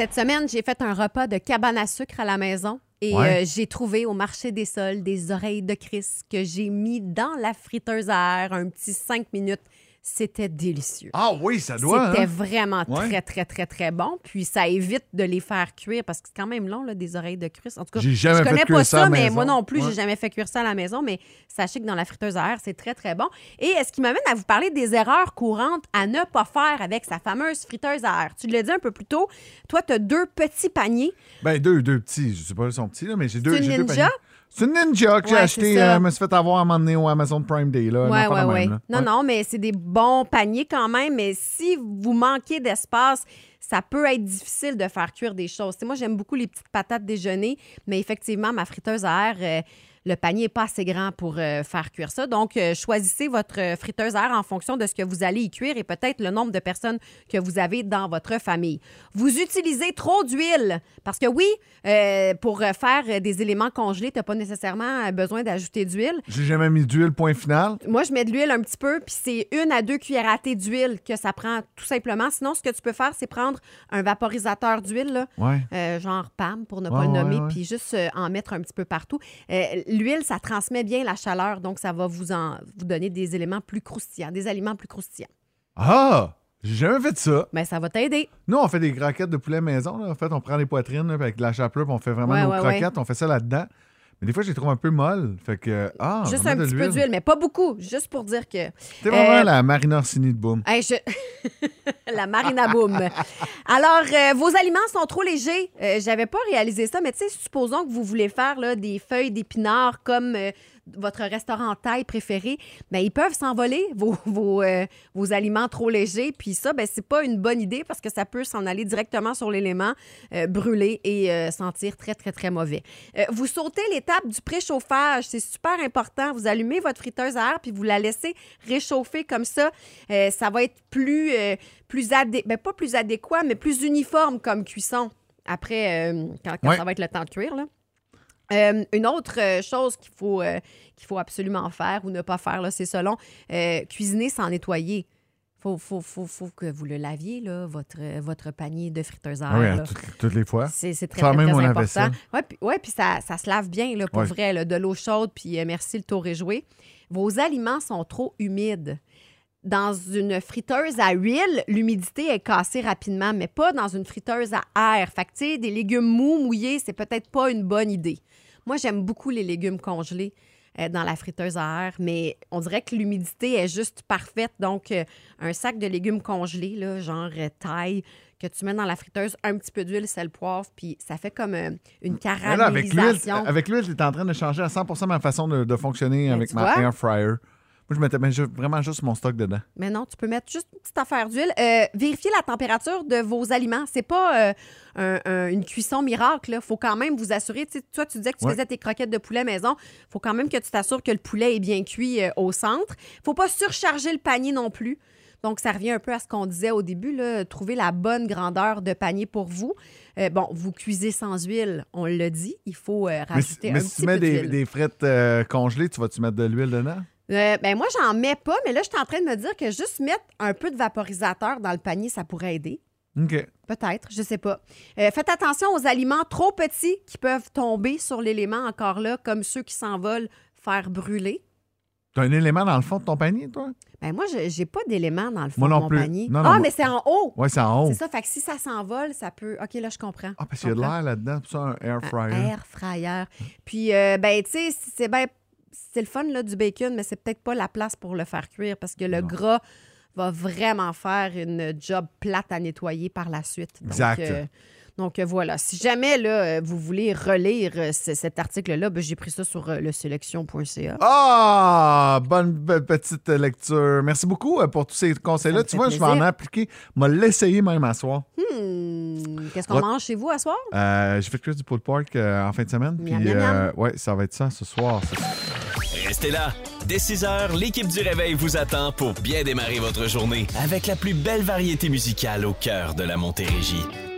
Cette semaine, j'ai fait un repas de cabane à sucre à la maison et Ouais. euh, j'ai trouvé au marché des sols des oreilles de Chris que j'ai mis dans la friteuse à air un petit 5 minutes. C'était délicieux. Ah oui, ça doit. C'était hein? vraiment Ouais. très, très, très, très bon. Puis ça évite de les faire cuire parce que c'est quand même long, là, des oreilles de Chris. En tout cas, jamais je connais pas ça mais moi non plus, Ouais. j'ai jamais fait cuire ça à la maison. Mais sachez que dans la friteuse à air, c'est très, très bon. Et ce qui m'amène à vous parler des erreurs courantes à ne pas faire avec sa fameuse friteuse à air. Tu l'as dit un peu plus tôt. Toi, tu as deux petits paniers. Ben, deux, deux petits. Je sais pas, ils sont petits, là, mais j'ai deux. deux paniers. C'est une Ninja que j'ai acheté. ça. euh, me suis fait avoir à un moment donné au Amazon Prime Day. Là, Ouais, ouais, ouais. même, là. Non, Ouais. non, mais c'est des bons paniers quand même. Mais si vous manquez d'espace, ça peut être difficile de faire cuire des choses. Moi, j'aime beaucoup les petites patates déjeuner, mais effectivement, ma friteuse à air, euh, le panier n'est pas assez grand pour euh, faire cuire ça. Donc, euh, choisissez votre euh, friteuse à air en fonction de ce que vous allez y cuire et peut-être le nombre de personnes que vous avez dans votre famille. Vous utilisez trop d'huile parce que oui, euh, pour faire des éléments congelés, tu n'as pas nécessairement besoin d'ajouter d'huile. J'ai jamais mis d'huile, point final. Moi, je mets de l'huile un petit peu, puis c'est une à deux cuillères à thé d'huile que ça prend tout simplement. Sinon, ce que tu peux faire, c'est prendre un vaporisateur d'huile, Ouais. genre PAM pour ne pas Ouais, le nommer, puis juste en mettre un petit peu partout. L'huile, ça transmet bien la chaleur, donc ça va vous, en, vous donner des éléments plus croustillants, des aliments plus croustillants. Ah! J'ai jamais fait ça. Mais ça va t'aider. Nous, on fait des croquettes de poulet maison. là. En fait, on prend les poitrines là, avec de la chapelure, puis on fait vraiment Ouais, nos ouais, croquettes. On fait ça là-dedans. Mais des fois, je les trouve un peu molles. Fait que, ah, juste un petit peu d'huile, mais pas beaucoup, juste pour dire que. T'es vraiment Euh, la Marina Orsini de. Hey, je- la marina boom. Alors, euh, vos aliments sont trop légers. Euh, J'avais pas réalisé ça, mais tu sais, supposons que vous voulez faire là, des feuilles d'épinards comme euh, votre restaurant taille préféré. Ben, ils peuvent s'envoler, vos, vos, euh, vos aliments trop légers. Puis ça, ben, c'est pas une bonne idée parce que ça peut s'en aller directement sur l'élément, euh, brûler et euh, sentir très, très, très mauvais. Vous sautez l'étape du préchauffage. C'est super important. Vous allumez votre friteuse à air puis vous la laissez réchauffer comme ça. Ça va être plus, plus adé- ben, pas plus adéquat, mais plus uniforme comme cuisson après, quand, quand Ouais. ça va être le temps de cuire. Là. Euh, une autre euh, chose qu'il faut, euh, qu'il faut absolument faire ou ne pas faire, c'est selon euh, cuisiner sans nettoyer. Il faut, faut, faut, faut que vous le laviez, là, votre, votre panier de friteuse à Ah oui, air, là. toutes, toutes les fois. C'est très, très, même très important. Oui, puis ouais, puis ça, ça se lave bien, là, pour Ouais. vrai, là, de l'eau chaude, puis merci, le tour est joué. Vos aliments sont trop humides. Dans une friteuse à huile, l'humidité est cassée rapidement, mais pas dans une friteuse à air. Fait que, tu sais, des légumes mous, mouillés, c'est peut-être pas une bonne idée. Moi, j'aime beaucoup les légumes congelés euh, dans la friteuse à air, mais on dirait que l'humidité est juste parfaite. Donc, euh, un sac de légumes congelés, là, genre euh, taille, que tu mets dans la friteuse, un petit peu d'huile, sel, poivre, puis ça fait comme euh, une là, avec l'huile, caramélisation. avec l'huile, tu es en train de changer à 100% ma façon de, de fonctionner Ben, avec ma vois? air fryer. Moi, je mettais ben, vraiment juste mon stock dedans. Mais non, tu peux mettre juste une petite affaire d'huile. Euh, vérifiez la température de vos aliments. C'est pas euh, un- un- une cuisson miracle. Il faut quand même vous assurer. Toi, tu disais que tu Ouais. faisais tes croquettes de poulet maison. faut quand même que tu t'assures que le poulet est bien cuit euh, au centre. faut pas surcharger le panier non plus. Donc, ça revient un peu à ce qu'on disait au début, là, trouver la bonne grandeur de panier pour vous. Euh, bon, vous cuisez sans huile, on l'a dit. Il faut euh, Mais, si- rajouter mais un si petit tu mets peu des, des frites euh, congelées, tu vas-tu mettre de l'huile dedans? Euh, ben moi, j'en mets pas, mais là, je suis en train de me dire que juste mettre un peu de vaporisateur dans le panier, ça pourrait aider. OK. Peut-être, je sais pas. Euh, faites attention aux aliments trop petits qui peuvent tomber sur l'élément encore là, comme ceux qui s'envolent, faire brûler. Tu as un élément dans le fond de ton panier, toi? Ben moi, je- j'ai pas d'élément dans le fond Moi non de mon plus. panier. Non, non, ah, moi- mais c'est en haut. Ouais, c'est en haut. C'est ça, fait que si ça s'envole, ça peut. OK, là, je comprends. Ah, parce qu'il y a de l'air là-dedans, pour ça, un air Un fryer. air fryer. Puis, euh, ben, tu sais, c'est ben, c'est le fun là, du bacon, mais c'est peut-être pas la place pour le faire cuire parce que le Non. gras va vraiment faire une job plate à nettoyer par la suite. Donc, Exact. euh, donc euh, voilà, si jamais là, euh, vous voulez relire ce- cet article-là, ben, j'ai pris ça sur euh, le sélection.ca. Ah, bonne petite lecture. Merci beaucoup pour tous ces conseils-là. Tu vois, je vais en appliquer. Je vais l'essayer même à soir. Hmm, Qu'est-ce qu'on mange chez vous à soir? Euh, J'ai fait cuire du pulled pork euh, en fin de semaine. Puis, Miam, euh, ouais, ça va être ça ce soir. Restez là. Dès 6 heures, l'équipe du Réveil vous attend pour bien démarrer votre journée avec la plus belle variété musicale au cœur de la Montérégie.